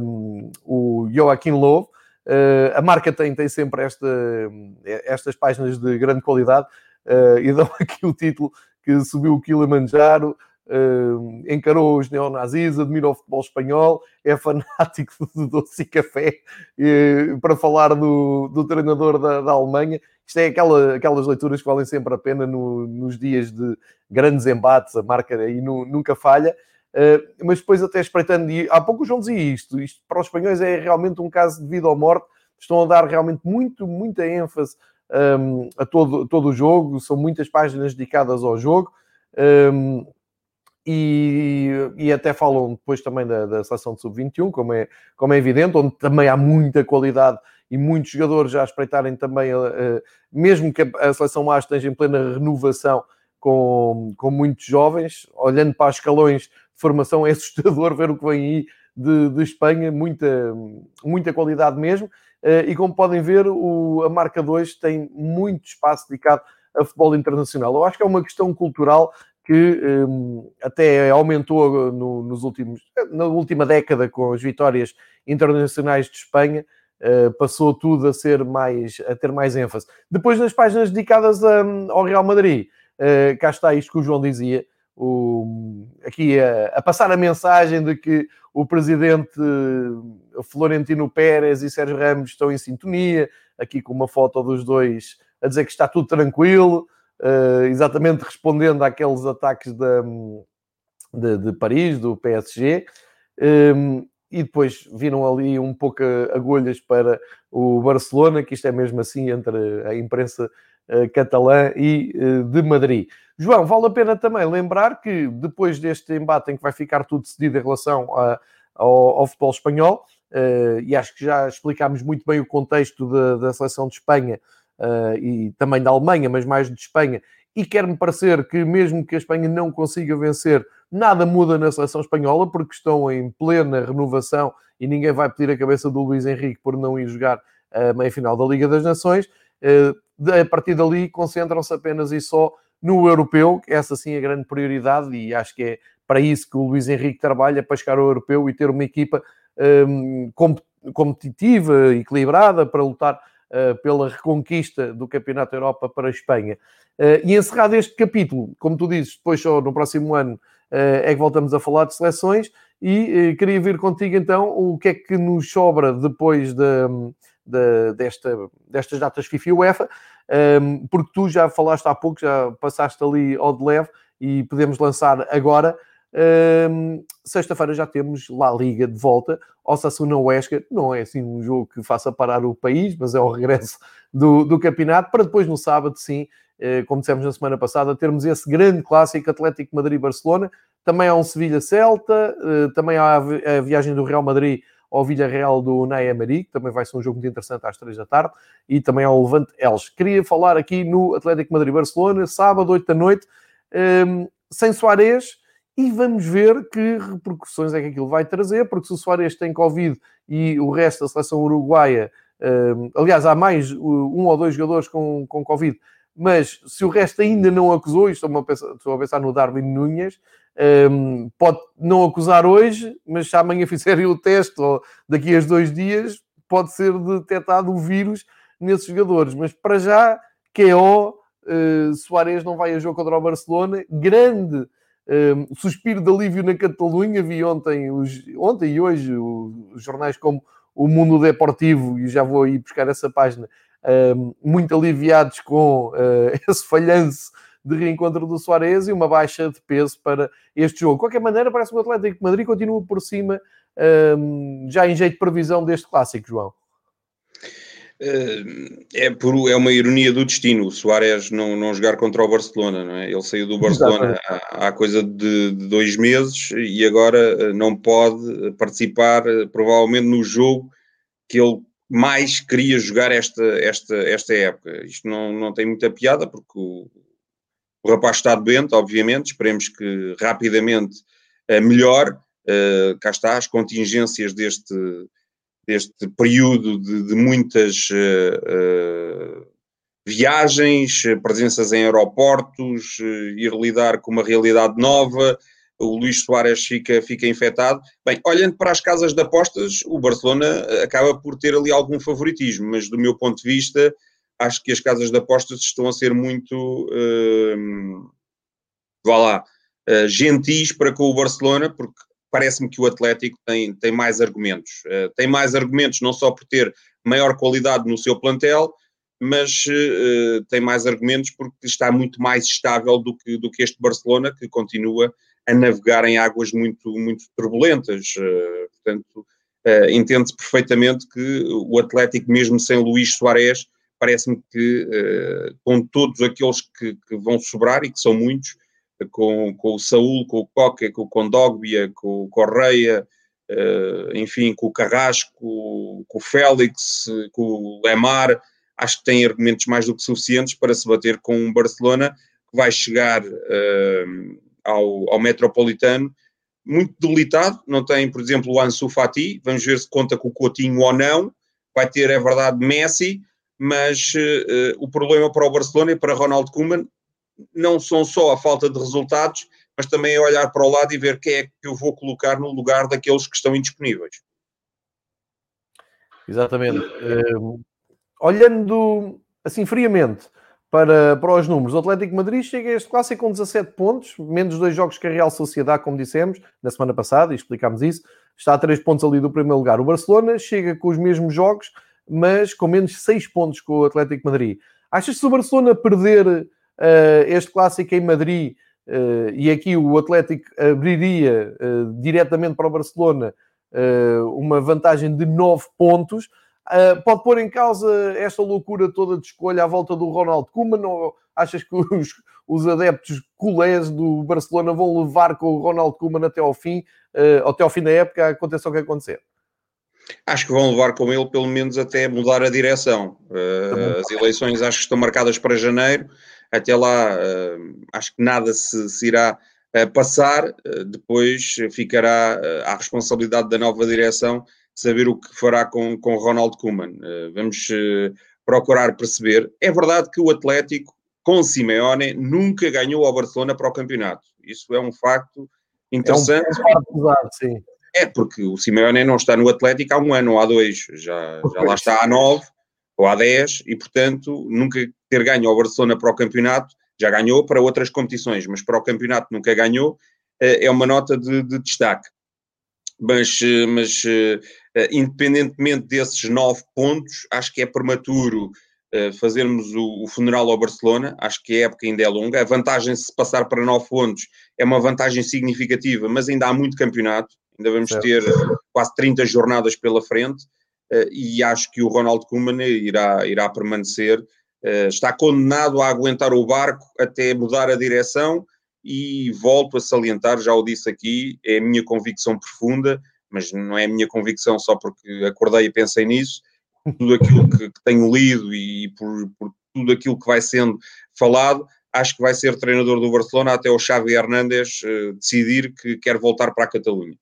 um, o Joaquim Lowe. Uh, a marca tem, tem sempre esta, estas páginas de grande qualidade uh, e dão aqui o título que subiu o Kilimanjaro, encarou os neonazis, admira o futebol espanhol, é fanático de doce e café, para falar do, do treinador da, da Alemanha. Isto é aquela, aquelas leituras que valem sempre a pena no, nos dias de grandes embates, a marca aí nunca falha. Uh, mas depois até espreitando, e há pouco o João dizia isto, isto para os espanhóis é realmente um caso de vida ou morte, estão a dar realmente muito, muita ênfase um, a todo, todo o jogo, são muitas páginas dedicadas ao jogo, um, e, e, até falam depois também da, da seleção de sub-21, como é, como é evidente, onde também há muita qualidade e muitos jogadores já espreitarem também, uh, mesmo que a, seleção A esteja em plena renovação com, com muitos jovens, olhando para os escalões de formação, é assustador ver o que vem aí de, de Espanha, muita, muita qualidade mesmo. Uh, e como podem ver, o, a marca 2 tem muito espaço dedicado a futebol internacional. Eu acho que é uma questão cultural que um, até aumentou no, nos últimos, na última década com as vitórias internacionais de Espanha, uh, passou tudo a ser mais, a ter mais ênfase. Depois nas páginas dedicadas a, ao Real Madrid, uh, cá está isto que o João dizia, o, aqui a, a, passar a mensagem de que o presidente Florentino Pérez e Sérgio Ramos estão em sintonia, aqui com uma foto dos dois a dizer que está tudo tranquilo, exatamente respondendo àqueles ataques de, de, de Paris, do PSG. Ehm, e depois viram ali um pouco agulhas para o Barcelona, que isto é mesmo assim entre a imprensa uh, catalã e uh, de Madrid. João, vale a pena também lembrar que depois deste embate em que vai ficar tudo decidido em relação a, ao, ao, futebol espanhol, e acho que já explicámos muito bem o contexto da, da seleção de Espanha e também da Alemanha, mas mais de Espanha, e quer-me parecer que mesmo que a Espanha não consiga vencer, nada muda na seleção espanhola, porque estão em plena renovação e ninguém vai pedir a cabeça do Luís Henrique por não ir jogar a meia-final da Liga das Nações. Uh, a partir dali concentram-se apenas e só no europeu, essa sim é a grande prioridade, e acho que é para isso que o Luís Henrique trabalha, para chegar ao europeu e ter uma equipa um, competitiva, equilibrada, para lutar pela reconquista do Campeonato Europa para a Espanha. Uh, e encerrado este capítulo, como tu dizes, depois só no próximo ano uh, é que voltamos a falar de seleções e queria ver contigo então o que é que nos sobra depois de, de, desta, destas datas FIFA e UEFA, um, porque tu já falaste há pouco, já passaste ali ao de leve e podemos lançar agora um, Sexta-feira já temos La Liga de volta. Osasuna Huesca não é assim um jogo que faça parar o país, mas é o regresso do, do campeonato. Para depois no sábado, sim, eh, como dissemos na semana passada, termos esse grande clássico Atlético Madrid-Barcelona. Também há um Sevilha-Celta, eh, também há a viagem do Real Madrid ao Villarreal do Ney Emery, que também vai ser um jogo muito interessante às três da tarde, e também ao Levante Elche. Queria falar aqui no Atlético Madrid-Barcelona, sábado, 8 da noite, sem Soares, e vamos ver que repercussões é que aquilo vai trazer, porque se o Soares tem Covid e o resto da seleção uruguaia, um, aliás, há mais um ou dois jogadores com, com Covid, mas se o resto ainda não acusou, e estou a pensar, estou a pensar no Darwin Nunes, um, pode não acusar hoje, mas se amanhã fizerem o teste ou daqui a dois dias, pode ser detectado o vírus nesses jogadores. Mas para já, QO, uh, Soares não vai a jogo contra o Barcelona, grande um, suspiro de alívio na Catalunha. Vi ontem, os, ontem e hoje os jornais como o Mundo Deportivo, e já vou aí buscar essa página, um, muito aliviados com uh, esse falhanço de reencontro do Soares e uma baixa de peso para este jogo. De qualquer maneira, parece que o Atlético de Madrid continua por cima, um, já em jeito de previsão deste clássico, João. É, por, é uma ironia do destino o Soares não, não jogar contra o Barcelona, não é? Ele saiu do Barcelona há, há, coisa de, de, dois meses e agora eh, não pode participar eh, provavelmente no jogo que ele mais queria jogar esta, esta, esta época. Isto não, não tem muita piada porque o, o rapaz está doente, obviamente, esperemos que rapidamente melhore. Uh, cá está, as contingências deste, deste período de, de muitas uh, viagens, presenças em aeroportos, ir lidar com uma realidade nova. O Luís Soares fica, fica infectado. Bem, olhando para as casas de apostas, o Barcelona acaba por ter ali algum favoritismo, mas do meu ponto de vista, acho que as casas de apostas estão a ser muito, uh, vá lá, uh, gentis para com o Barcelona, porque parece-me que o Atlético tem, tem mais argumentos. Uh, tem mais argumentos não só por ter maior qualidade no seu plantel, mas uh, tem mais argumentos porque está muito mais estável do que, do que este Barcelona, que continua a navegar em águas muito, muito turbulentas. Uh, portanto, entende-se perfeitamente que o Atlético, mesmo sem Luís Soares, parece-me que uh, com todos aqueles que, que, vão sobrar, e que são muitos, com, com o Saúl, com o Coca, com o Condogbia, com o Correia, uh, enfim, com o Carrasco, com o Félix, com o Lemar, acho que tem argumentos mais do que suficientes para se bater com um Barcelona que vai chegar uh, ao, ao Metropolitano. Muito debilitado, não tem, por exemplo, o Ansu Fati, vamos ver se conta com o Coutinho ou não, vai ter, é verdade, Messi, mas uh, o problema para o Barcelona e para Ronald Koeman não são só a falta de resultados, mas também é olhar para o lado e ver quem é que eu vou colocar no lugar daqueles que estão indisponíveis. Exatamente. Uh, olhando assim friamente para, para os números, o Atlético Madrid chega a este clássico com 17 pontos, menos dois jogos que a Real Sociedade, como dissemos na semana passada, e explicámos isso, está a 3 pontos ali do primeiro lugar. O Barcelona chega com os mesmos jogos, mas com menos 6 pontos com o Atlético Madrid. Achas que se o Barcelona perder este clássico em Madrid, uh, e aqui o Atlético abriria uh, diretamente para o Barcelona uma vantagem de 9 pontos, pode pôr em causa esta loucura toda de escolha à volta do Ronald Koeman ou achas que os, os adeptos culés do Barcelona vão levar com o Ronald Koeman até ao fim, até ao fim da época, aconteça o que acontecer? Acho que vão levar com ele pelo menos até mudar a direção. Uh, as eleições acho que estão marcadas para janeiro. Até lá acho que nada se, se irá passar. depois ficará à responsabilidade da nova direção saber o que fará com, com Ronald Koeman. Vamos procurar perceber. É verdade que o Atlético, com Simeone, nunca ganhou ao Barcelona para o campeonato. Isso é um facto interessante. É, um sim. é porque o Simeone não está no Atlético há um ano ou há dois, já, já lá está há nove ou há dez, e portanto nunca ter ganho ao Barcelona para o campeonato, já ganhou para outras competições, mas para o campeonato nunca ganhou, eh, é uma nota de, de destaque mas, mas uh, independentemente desses nove pontos, acho que é prematuro fazermos o, funeral ao Barcelona. Acho que a época ainda é longa. A vantagem, se passar para nove pontos, é uma vantagem significativa, mas ainda há muito campeonato. Ainda vamos ter quase 30 jornadas pela frente. Uh, e acho que o Ronald Koeman irá, irá permanecer. está condenado a aguentar o barco até mudar a direção e volto a salientar, já o disse aqui, é a minha convicção profunda, mas não é a minha convicção só porque acordei e pensei nisso, tudo aquilo que, que tenho lido e por, por, tudo aquilo que vai sendo falado, acho que vai ser treinador do Barcelona até o Xavi Hernández uh, decidir que quer voltar para a Catalunha.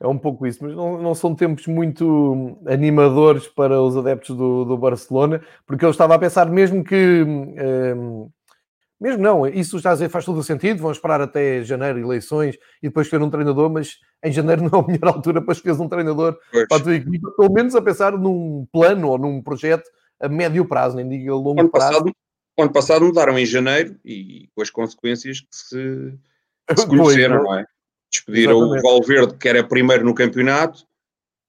É um pouco isso, mas não, não, são tempos muito animadores para os adeptos do, do Barcelona, porque eu estava a pensar mesmo que um, mesmo não, isso já faz todo o sentido. Vão esperar até janeiro eleições e depois ter um treinador, mas em janeiro não é a melhor altura para escolher um treinador pois. para a tua equipa, pelo menos a pensar num plano ou num projeto a médio prazo, nem digo a longo ano prazo. Passado, ano passado mudaram em janeiro e com as consequências que se, que se conheceram, pois, não é? Despediram Exatamente. o Valverde, que era primeiro no campeonato,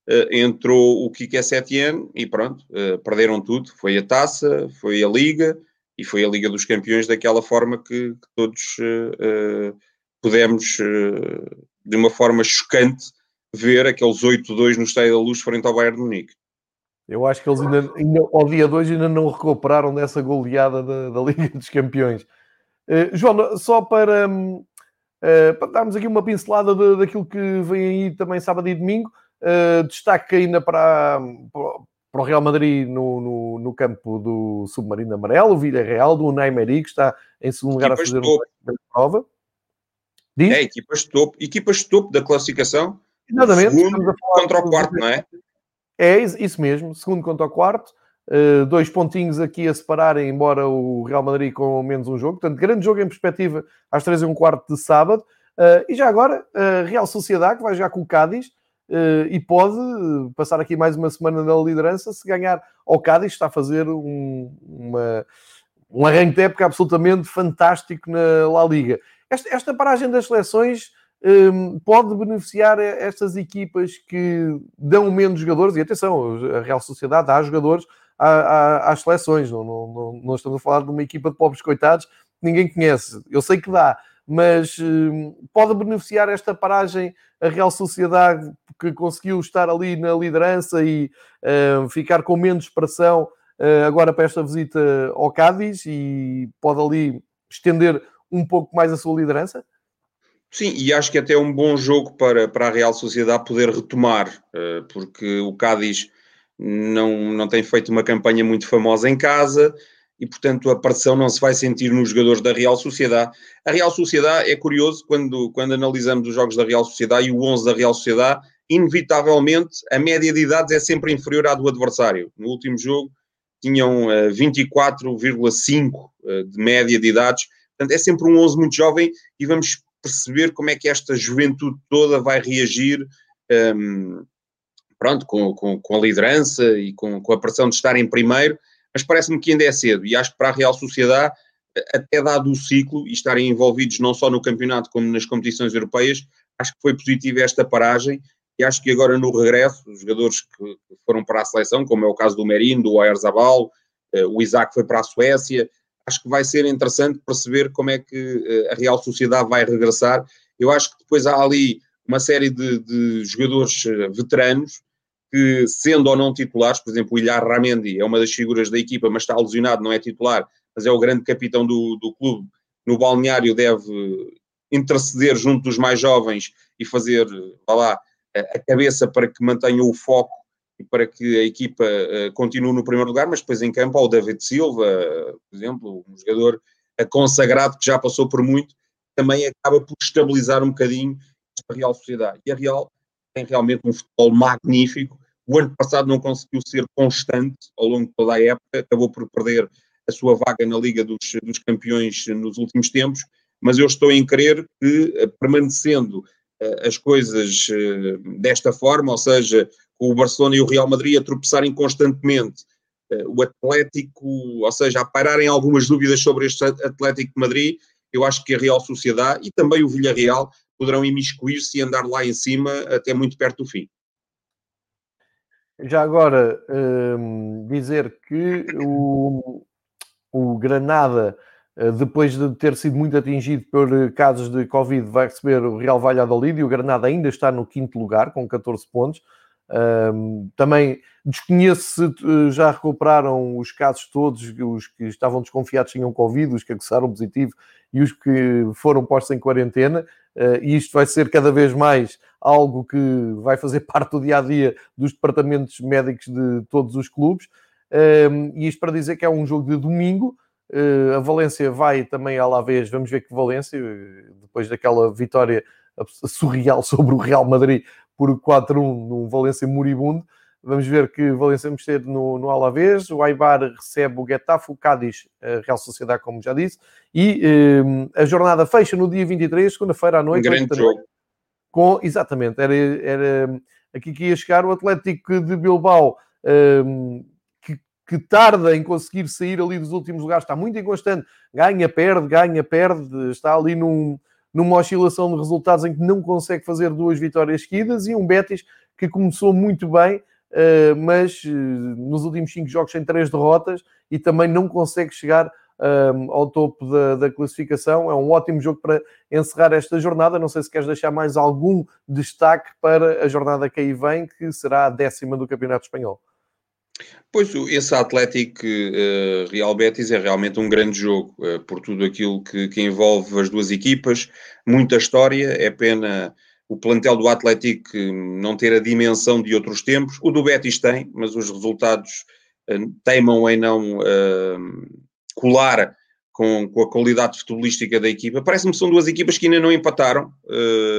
uh, entrou o Kike Setien e pronto, uh, perderam tudo. Foi a taça, foi a liga e foi a Liga dos Campeões daquela forma que, que todos uh, pudemos, de uma forma chocante, ver aqueles 8-2 no Estádio da Luz frente ao Bayern de Munique. Eu acho que eles ainda, ainda, ao dia 2 ainda não recuperaram dessa goleada da, da Liga dos Campeões. João, só para, para darmos aqui uma pincelada de, daquilo que vem aí também sábado e domingo, destaque ainda para, para o Real Madrid no, no, no, campo do Submarino Amarelo, o Villarreal, do Neymar que está em segundo lugar a fazer uma prova. Diz? É, equipas de topo, equipas de topo da classificação. Exatamente. Segundo contra o quarto, não é? É, isso mesmo, segundo contra o quarto. Uh, dois pontinhos aqui a separarem, embora o Real Madrid com menos um jogo. Portanto, grande jogo em perspectiva às três e um quarto de sábado. Uh, e já agora, uh, Real Sociedade, que vai já com o Cádiz, e pode passar aqui mais uma semana na liderança se ganhar ao Cádiz, está a fazer um, uma, um arranque de época absolutamente fantástico na La Liga. Esta, esta paragem das seleções um, ehm, pode beneficiar estas equipas que dão menos jogadores, e atenção, a Real Sociedade dá jogadores às seleções, não, não, não, não estamos a falar de uma equipa de pobres coitados que ninguém conhece, eu sei que dá, mas um, pode beneficiar esta paragem a Real Sociedade que conseguiu estar ali na liderança e uh, ficar com menos pressão uh, agora para esta visita ao Cádiz e pode ali estender um pouco mais a sua liderança? Sim, e acho que até é um bom jogo para, para a Real Sociedade poder retomar, porque o Cádiz não, não tem feito uma campanha muito famosa em casa e, portanto, a pressão não se vai sentir nos jogadores da Real Sociedade. A Real Sociedade é curioso quando, quando analisamos os jogos da Real Sociedade e o 11 da Real Sociedade, inevitavelmente a média de idades é sempre inferior à do adversário. No último jogo tinham uh, 24,5 uh, de média de idades, portanto é sempre um 11 muito jovem e vamos perceber como é que esta juventude toda vai reagir um, ehm, pronto, com, com, com, a liderança e com, com a pressão de estar em primeiro, mas parece-me que ainda é cedo e acho que para a Real Sociedade, até dado o ciclo e estarem envolvidos não só no campeonato como nas competições europeias, acho que foi positiva esta paragem e acho que agora no regresso, os jogadores que foram para a seleção, como é o caso do Merino, do Oyarzabal, eh, o Isaac foi para a Suécia, acho que vai ser interessante perceber como é que eh, a Real Sociedade vai regressar. Eu acho que depois há ali uma série de, de jogadores eh, veteranos que, sendo ou não titulares, por exemplo, o Ilhar Ramendi é uma das figuras da equipa, mas está lesionado, não é titular, mas é o grande capitão do, do clube. No balneário deve interceder junto dos mais jovens e fazer, vá lá, a cabeça para que mantenham o foco e para que a equipa uh, continue no primeiro lugar, mas depois em campo há o David Silva, por exemplo, um jogador consagrado que já passou por muito, também acaba por estabilizar um bocadinho a Real Sociedade. E a Real tem realmente um futebol magnífico. O ano passado não conseguiu ser constante ao longo de toda a época, acabou por perder a sua vaga na Liga dos, dos Campeões nos últimos tempos, mas eu estou em crer que, eh, permanecendo as coisas desta forma, ou seja, com o Barcelona e o Real Madrid a tropeçarem constantemente. Eh, o Atlético, ou seja, a pararem algumas dúvidas sobre este Atlético de Madrid, eu acho que a Real Sociedade e também o Villarreal poderão imiscuir-se e andar lá em cima até muito perto do fim. Já agora, hum, dizer que o, o Granada, eh, depois de ter sido muito atingido por casos de Covid, vai receber o Real Valladolid e o Granada ainda está no quinto lugar, com 14 pontos. Um, também desconheço se uh, já recuperaram os casos todos, os que estavam desconfiados tinham Covid, os que acusaram positivo e os que foram postos em quarentena. Uh, e isto vai ser cada vez mais algo que vai fazer parte do dia a dia dos departamentos médicos de todos os clubes. Um, e isto para dizer que é um jogo de domingo. Uh, a Valência vai também à la vez, vamos ver que Valência, depois daquela vitória surreal sobre o Real Madrid, por 4-1 num Valência moribundo. Vamos ver que Valência vamos ter no, no Alavés, o Aibar recebe o Getafe, o Cádiz, a Real Sociedade, como já disse, e um, a jornada fecha no dia 23, segunda-feira à noite. Um grande jogo. Com, exatamente, era, era aqui que ia chegar o Atlético de Bilbao, um, que, que, tarda em conseguir sair ali dos últimos lugares, está muito inconstante, ganha, perde, ganha, perde, está ali num, numa oscilação de resultados em que não consegue fazer duas vitórias seguidas, e um Betis que começou muito bem, eh, mas eh, nos últimos cinco jogos tem três derrotas e também não consegue chegar um, ao topo da, da, classificação. É um ótimo jogo para encerrar esta jornada. Não sei se queres deixar mais algum destaque para a jornada que aí vem, que será a décima do Campeonato Espanhol. Pois, esse Atlético uh, Real Betis é realmente um grande jogo, por tudo aquilo que, que, envolve as duas equipas, muita história, é pena o plantel do Atlético não ter a dimensão de outros tempos, o do Betis tem, mas os resultados uh, teimam em não colar com, com, a qualidade futebolística da equipa. Parece-me que são duas equipas que ainda não empataram,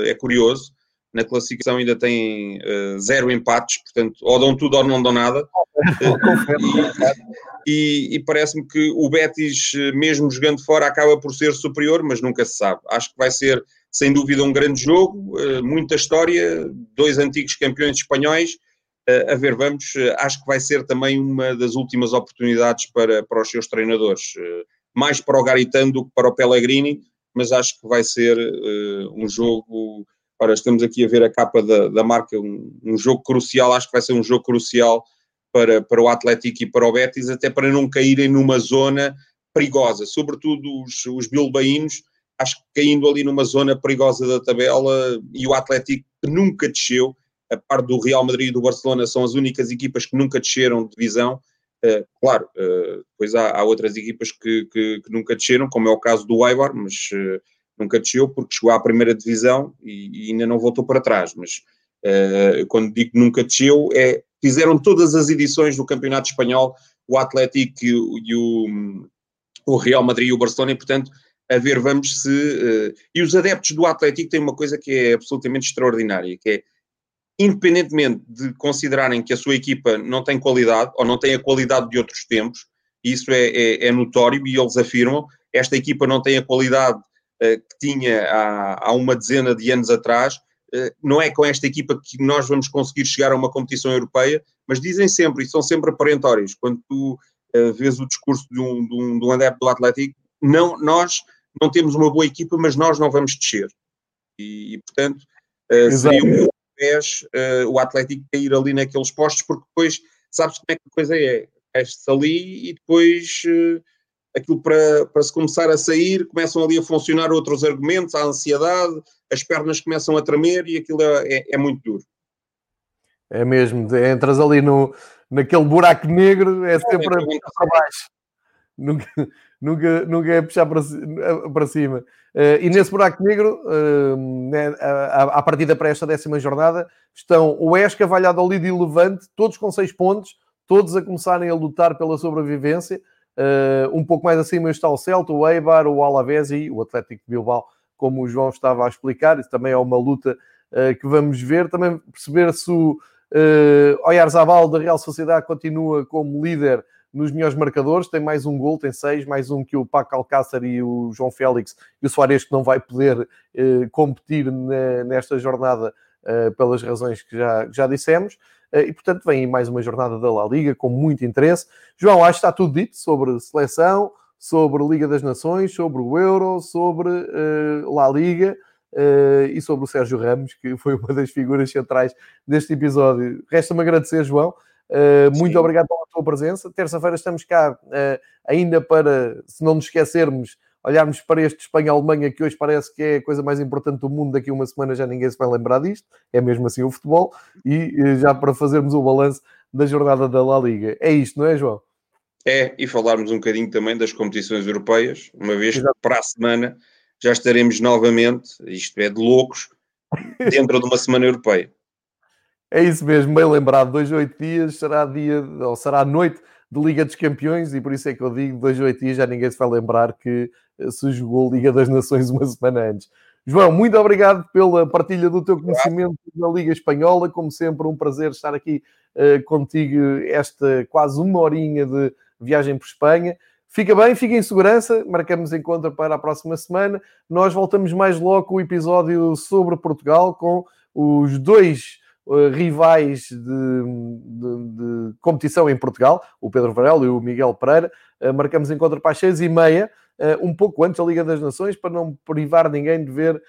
é curioso, na classificação ainda têm zero empates, portanto, ou dão tudo ou não dão nada. e, e parece-me que o Betis, mesmo jogando fora, acaba por ser superior, mas nunca se sabe. Acho que vai ser, sem dúvida, um grande jogo, eh, muita história, dois antigos campeões espanhóis. Eh, a ver, vamos, eh, acho que vai ser também uma das últimas oportunidades para, para os seus treinadores, mais para o Garitano do que para o Pellegrini, mas acho que vai ser um jogo. Ora, estamos aqui a ver a capa da, da marca, um, um jogo crucial, acho que vai ser um jogo crucial para, para o Atlético e para o Betis, até para não caírem numa zona perigosa, sobretudo os, os bilbaínos, acho que caindo ali numa zona perigosa da tabela e o Atlético que nunca desceu, a par do Real Madrid e do Barcelona são as únicas equipas que nunca desceram de divisão, Uh, claro, uh, depois há, há, outras equipas que, que, que, nunca desceram, como é o caso do Eibar, mas uh, nunca desceu porque chegou à primeira divisão e, e ainda não voltou para trás. Mas quando digo nunca desceu, é fizeram todas as edições do Campeonato Espanhol, o Atlético e e o, o Real Madrid e o Barcelona, e portanto, a ver, vamos se. e os adeptos do Atlético têm uma coisa que é absolutamente extraordinária, que é independentemente de considerarem que a sua equipa não tem qualidade ou não tem a qualidade de outros tempos, isso é, é, é notório e eles afirmam, esta equipa não tem a qualidade uh, que tinha há, há, uma dezena de anos atrás, uh, não é com esta equipa que nós vamos conseguir chegar a uma competição europeia, mas dizem sempre, e são sempre aparentórios, quando tu uh, vês o discurso de um, de, um, de um adepto do Atlético, não, nós não temos uma boa equipa, mas nós não vamos descer. E, e portanto, seria um pés uh, o Atlético cair ali naqueles postos, porque depois sabes como é que a coisa é. Este-se ali e depois uh, aquilo para, para se começar a sair, começam ali a funcionar outros argumentos, a ansiedade, as pernas começam a tremer e aquilo é, é, é muito duro. É mesmo, entras ali no, naquele buraco negro, é sempre para baixo. Nunca, nunca, nunca é puxar para, para cima. Uh, e nesse buraco negro, uh, né, à, partida para esta décima jornada, estão o Esca, Valladolid e Levante, todos com seis pontos, todos a começarem a lutar pela sobrevivência. Uh, um pouco mais acima está o Celta, o Eibar, o Alavés e o Atlético de Bilbao, como o João estava a explicar. Isso também é uma luta que vamos ver. Também perceber se o uh, Oyarzabal da Real Sociedade continua como líder nos melhores marcadores, tem mais um gol, tem seis, mais um que o Paco Alcácer e o João Félix e o Soares que não vai poder eh, competir ne, nesta jornada eh, pelas razões que já, já dissemos. Eh, e portanto vem mais uma jornada da La Liga com muito interesse. João, acho que está tudo dito sobre seleção, sobre Liga das Nações, sobre o Euro, sobre La Liga. Uh, e sobre o Sérgio Ramos, que foi uma das figuras centrais deste episódio. Resta-me agradecer, João. Uh, muito obrigado pela tua presença. Terça-feira estamos cá uh, ainda para, se não nos esquecermos, olharmos para este Espanha-Alemanha, que hoje parece que é a coisa mais importante do mundo. Daqui a uma semana já ninguém se vai lembrar disto. É mesmo assim o futebol. E uh, já para fazermos o balanço da jornada da La Liga. É isto, não é, João? É, e falarmos um bocadinho também das competições europeias, uma vez Exato. que para a semana já estaremos novamente, isto é de loucos, dentro de uma semana europeia. É isso mesmo, bem lembrado. Dois oito dias será dia, ou será a noite de Liga dos Campeões, e por isso é que eu digo: dois oito dias já ninguém se vai lembrar que eh, se jogou Liga das Nações uma semana antes. João, muito obrigado pela partilha do teu conhecimento da Liga Espanhola. Como sempre, um prazer estar aqui uh, contigo esta quase uma horinha de viagem por Espanha. Fica bem, fica em segurança. Marcamos encontro para a próxima semana. Nós voltamos mais logo com o episódio sobre Portugal com os dois rivais de, de, de, competição em Portugal, o Pedro Varela e o Miguel Pereira. Uh, marcamos encontro para as seis e meia, uh, um pouco antes da Liga das Nações, para não privar ninguém de ver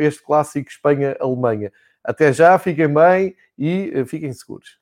este clássico Espanha-Alemanha. Até já, fiquem bem e fiquem seguros.